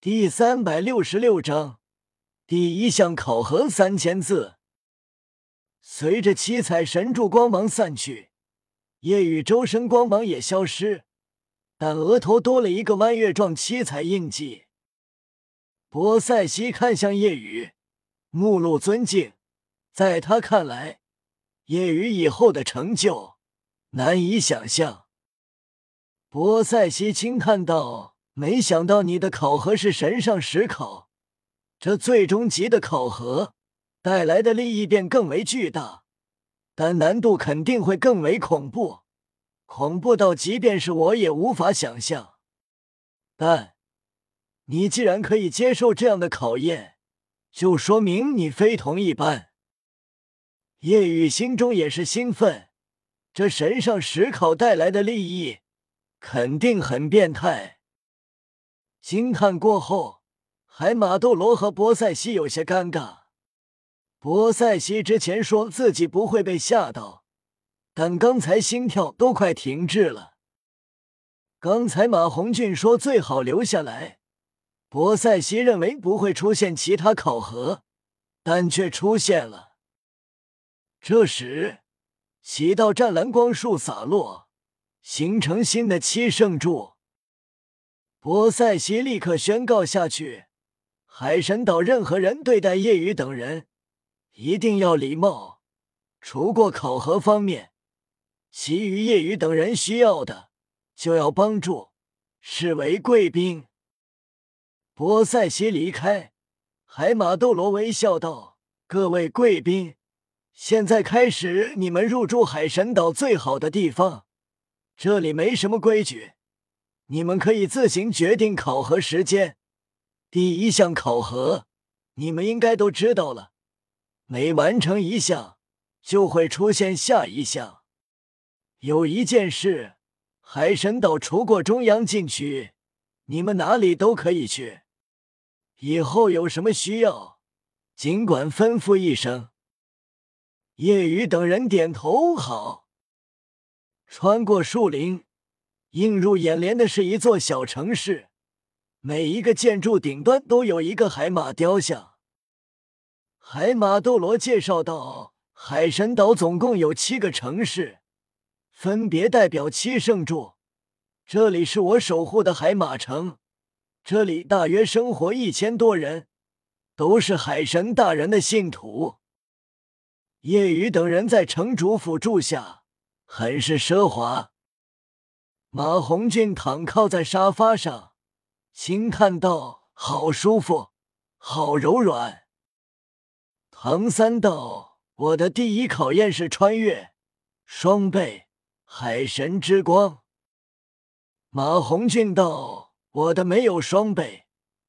第三百六十六章，第一项考核三千字。随着七彩神柱光芒散去，夜雨周身光芒也消失，但额头多了一个弯月状七彩印记。波塞西看向夜雨，目露尊敬。在他看来，夜雨以后的成就难以想象。波塞西轻叹道：“没想到你的考核是神上十考，这最终级的考核带来的利益便更为巨大，但难度肯定会更为恐怖，恐怖到即便是我也无法想象。但你既然可以接受这样的考验，就说明你非同一般。”叶雨心中也是兴奋，这神上十考带来的利益。肯定很变态。惊叹过后，海马斗罗和博塞西有些尴尬。博塞西之前说自己不会被吓到，但刚才心跳都快停滞了。刚才马红俊说最好留下来，博塞西认为不会出现其他考核，但却出现了。这时，几道湛蓝光束洒落。形成新的七圣柱，波塞西立刻宣告下去：海神岛任何人对待夜雨等人，一定要礼貌。除过考核方面，其余夜雨等人需要的就要帮助，视为贵宾。波塞西离开，海马斗罗微笑道：“各位贵宾，现在开始你们入住海神岛最好的地方。”这里没什么规矩，你们可以自行决定考核时间。第一项考核，你们应该都知道了。每完成一项，就会出现下一项。有一件事，海神岛除过中央禁区，你们哪里都可以去。以后有什么需要，尽管吩咐一声。叶雨等人点头，好。穿过树林，映入眼帘的是一座小城市，每一个建筑顶端都有一个海马雕像。海马斗罗介绍道：“海神岛总共有七个城市，分别代表七圣柱。这里是我守护的海马城，这里大约生活一千多人，都是海神大人的信徒。”夜雨等人在城主府住下。很是奢华。马红俊躺靠在沙发上，轻叹道：“好舒服，好柔软。”唐三道：“我的第一考验是穿越双倍海神之光。”马红俊道：“我的没有双倍，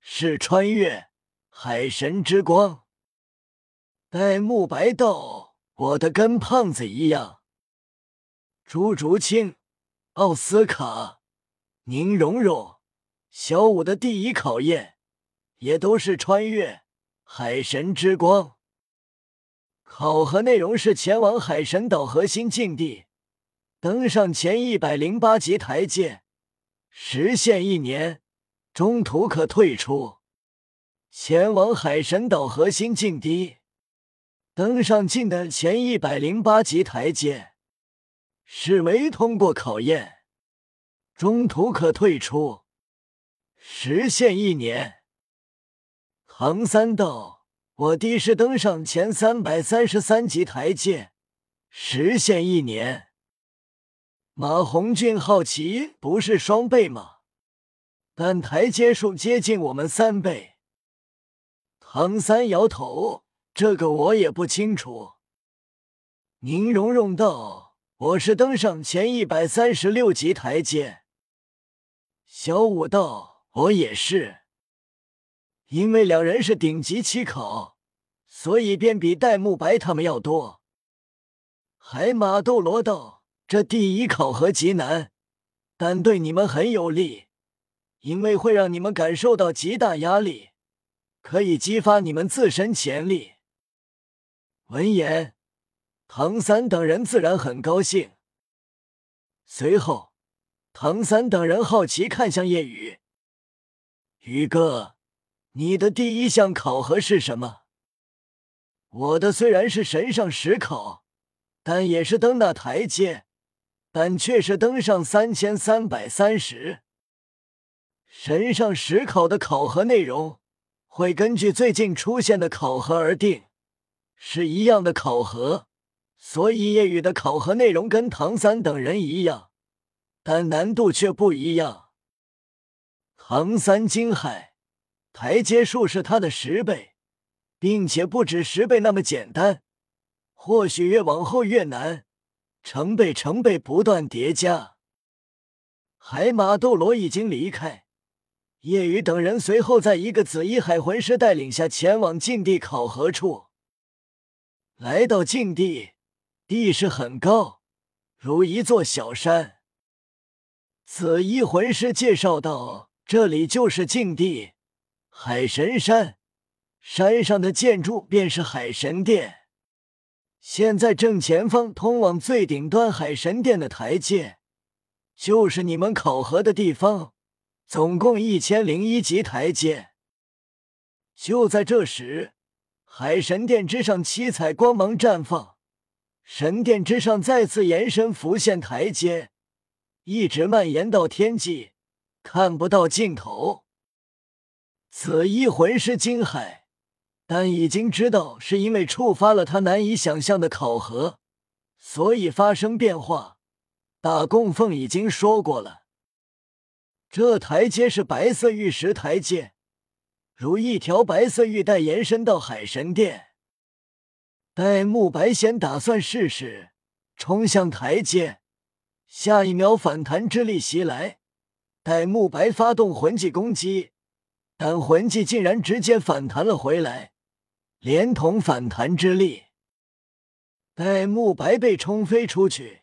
是穿越海神之光。”戴沐白道：“我的跟胖子一样。”朱竹清、奥斯卡、宁荣荣、小五的第一考验，也都是穿越海神之光。考核内容是前往海神岛核心境地，登上前一百零八级台阶，时限一年，中途可退出。前往海神岛核心境地，登上境的前一百零八级台阶。是没通过考验，中途可退出，时限一年。唐三道，我的是登上前三百三十三级台阶，时限一年。马红俊好奇，不是双倍吗？但台阶数接近我们三倍。唐三摇头，这个我也不清楚。宁荣荣道。我是登上前一百三十六级台阶。小五道，我也是。因为两人是顶级期考，所以便比戴沐白他们要多。海马斗罗道，这第一考核极难，但对你们很有利，因为会让你们感受到极大压力，可以激发你们自身潜力。闻言。唐三等人自然很高兴。随后，唐三等人好奇看向夜雨，宇哥，你的第一项考核是什么？我的虽然是神上十考，但也是登那台阶，但却是登上三千三百三十。神上十考的考核内容会根据最近出现的考核而定，是一样的考核，所以夜雨的考核内容跟唐三等人一样，但难度却不一样。唐三惊骇，台阶数是他的十倍，并且不止十倍那么简单，或许越往后越难，成倍成倍不断叠加。海马斗罗已经离开。叶雨等人随后在一个紫衣海魂师带领下前往禁地考核处。来到禁地，地势很高，如一座小山。紫衣魂师介绍道：“这里就是禁地，海神山，山上的建筑便是海神殿。现在正前方通往最顶端海神殿的台阶，就是你们考核的地方。”总共一千零一级台阶。就在这时，海神殿之上七彩光芒绽放，神殿之上再次延伸浮现台阶，一直蔓延到天际，看不到尽头。紫衣魂师惊骇，但已经知道是因为触发了他难以想象的考核，所以发生变化。大供奉已经说过了。这台阶是白色玉石台阶，如一条白色玉带延伸到海神殿。戴沐白先打算试试冲向台阶，下一秒反弹之力袭来，戴沐白发动魂技攻击，但魂技竟然直接反弹了回来，连同反弹之力，戴沐白被冲飞出去，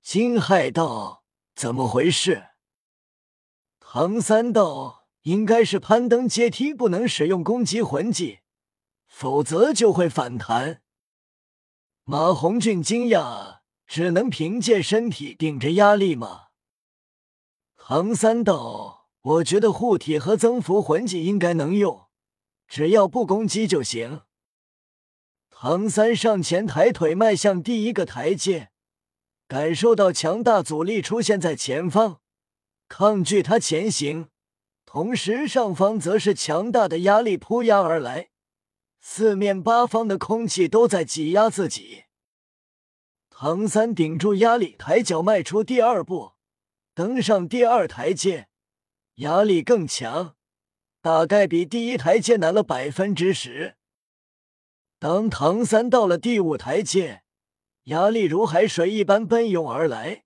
惊骇道：“怎么回事？”唐三道应该是攀登阶梯不能使用攻击魂技，否则就会反弹。马红俊惊讶，只能凭借身体顶着压力吗？唐三道，我觉得护体和增幅魂技应该能用，只要不攻击就行。唐三上前抬腿迈向第一个台阶，感受到强大阻力出现在前方。抗拒他前行，同时上方则是强大的压力扑压而来，四面八方的空气都在挤压自己。唐三顶住压力，抬脚迈出第二步，登上第二台阶，压力更强，大概比第一台阶难了百分之十。当唐三到了第五台阶，压力如海水一般奔涌而来。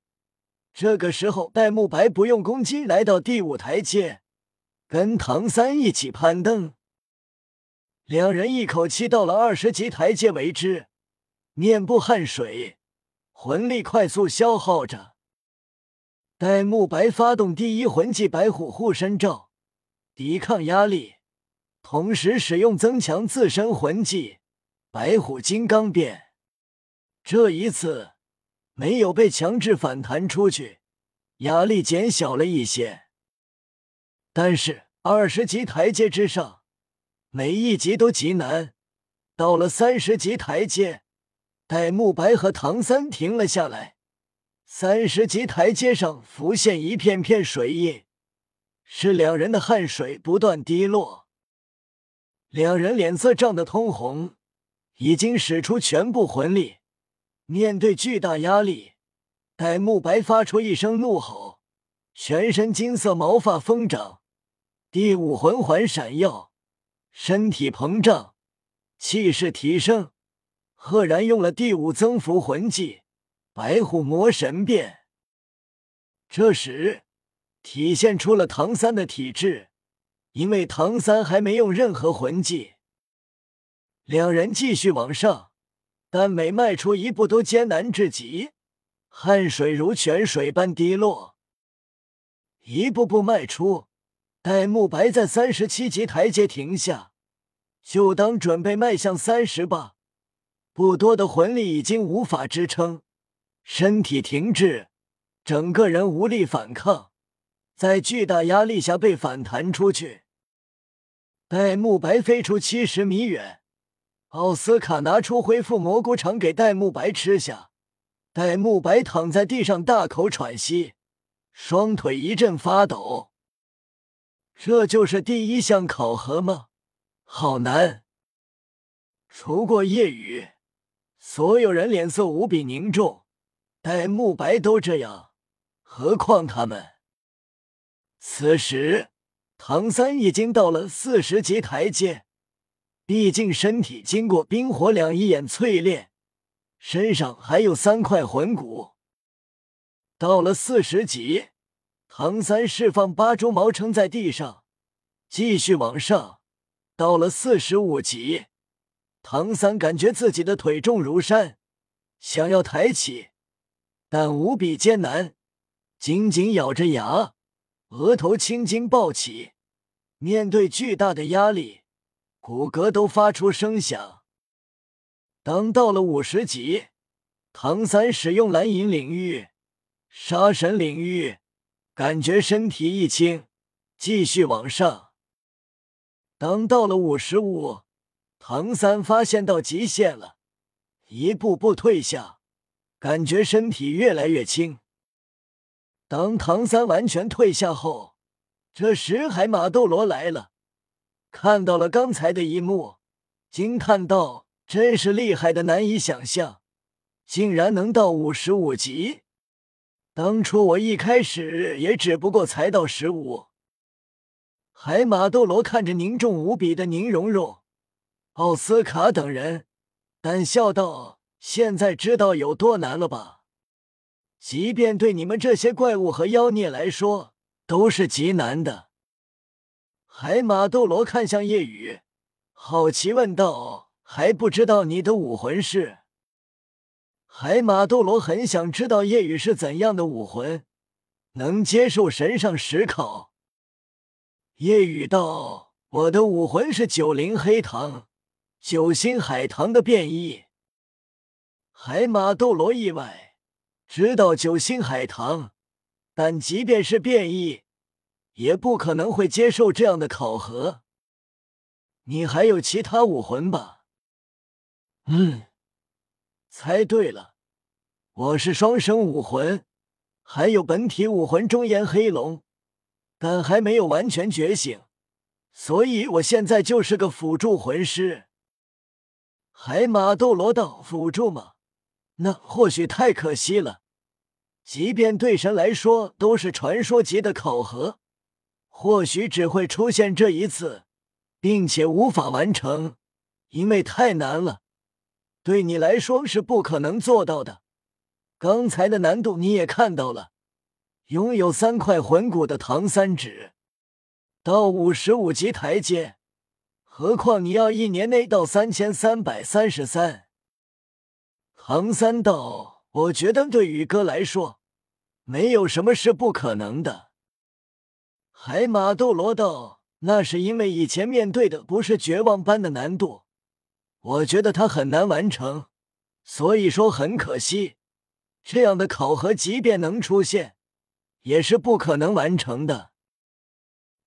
这个时候，戴沐白不用攻击，来到第五台阶，跟唐三一起攀登。两人一口气到了二十级台阶为止，面部汗水，魂力快速消耗着。戴沐白发动第一魂技白虎护身罩，抵抗压力，同时使用增强自身魂技白虎金刚变。这一次。没有被强制反弹出去，压力减小了一些。但是二十级台阶之上，每一级都极难。到了三十级台阶，戴沐白和唐三停了下来。三十级台阶上浮现一片片水印，是两人的汗水不断滴落。两人脸色涨得通红，已经使出全部魂力。面对巨大压力，戴沐白发出一声怒吼，全身金色毛发疯长，第五魂环闪耀，身体膨胀，气势提升，赫然用了第五增幅魂技白虎魔神变。这时，体现出了唐三的体质，因为唐三还没用任何魂技。两人继续往上。但每迈出一步都艰难至极，汗水如泉水般滴落。一步步迈出，戴沐白在三十七级台阶停下，就当准备迈向三十吧。不多的魂力已经无法支撑，身体停滞，整个人无力反抗，在巨大压力下被反弹出去。戴沐白飞出七十米远，奥斯卡拿出恢复蘑菇肠给戴沐白吃下。戴沐白躺在地上大口喘息，双腿一阵发抖。这就是第一项考核吗？好难。除过夜雨，所有人脸色无比凝重。戴沐白都这样，何况他们？此时。唐三已经到了四十级台阶，毕竟身体经过冰火两仪眼淬炼，身上还有三块魂骨。到了四十级，唐三释放八蛛矛撑在地上，继续往上。到了四十五级，唐三感觉自己的腿重如山，想要抬起，但无比艰难，紧紧咬着牙。额头青筋暴起，面对巨大的压力，骨骼都发出声响。当到了五十级，唐三使用蓝银领域、杀神领域，感觉身体一轻，继续往上。当到了五十五，唐三发现到极限了，一步步退下，感觉身体越来越轻。当唐三完全退下后，这时海马斗罗来了，看到了刚才的一幕，惊叹道：“真是厉害的，难以想象，竟然能到五十五级。当初我一开始也只不过才到十五。”海马斗罗看着凝重无比的宁荣荣、奥斯卡等人，淡笑道：“现在知道有多难了吧？”即便对你们这些怪物和妖孽来说，都是极难的。海马斗罗看向夜雨，好奇问道：“还不知道你的武魂是？”海马斗罗很想知道夜雨是怎样的武魂，能接受神上十考。夜雨道：“我的武魂是九灵黑糖，九星海棠的变异。”海马斗罗意外。知道九星海棠，但即便是变异，也不可能会接受这样的考核。你还有其他武魂吧？嗯，猜对了，我是双生武魂，还有本体武魂中炎黑龙，但还没有完全觉醒，所以我现在就是个辅助魂师。海马斗罗道：“辅助吗？”那或许太可惜了。即便对神来说都是传说级的考核，或许只会出现这一次，并且无法完成，因为太难了。对你来说是不可能做到的。刚才的难度你也看到了，拥有三块魂骨的唐三指到五十五级台阶，何况你要一年内到三千三百三十三。唐三道，我觉得对宇哥来说，没有什么是不可能的。海马斗罗道，那是因为以前面对的不是绝望般的难度，我觉得他很难完成，所以说很可惜。这样的考核即便能出现，也是不可能完成的。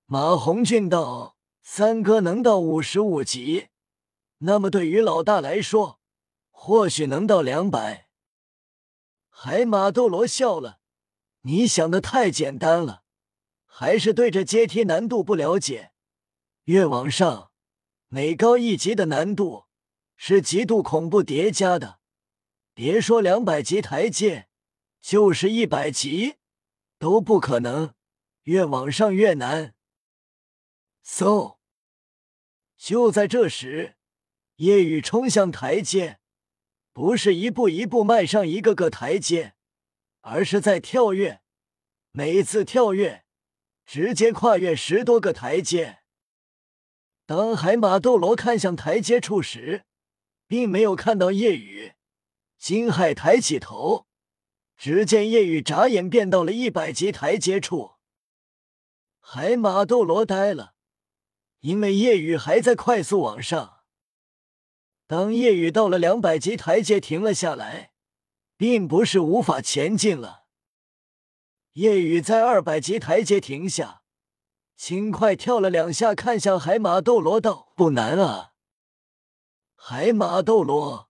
马红俊道，三哥能到五十五级，那么对于老大来说。或许能到两百。海马斗罗笑了，你想的太简单了，还是对这阶梯难度不了解。越往上，每高一级的难度是极度恐怖叠加的。别说两百级台阶，就是一百级都不可能。越往上越难。嗖！就在这时，夜雨冲向台阶。不是一步一步迈上一个个台阶，而是在跳跃，每次跳跃直接跨越十多个台阶。当海马斗罗看向台阶处时，并没有看到夜雨。金海抬起头，只见夜雨眨眼变到了一百级台阶处。海马斗罗呆了，因为夜雨还在快速往上。当夜雨到了两百级台阶停了下来，并不是无法前进了。夜雨在二百级台阶停下，轻快跳了两下，看向海马斗罗道：“不难啊。”海马斗罗，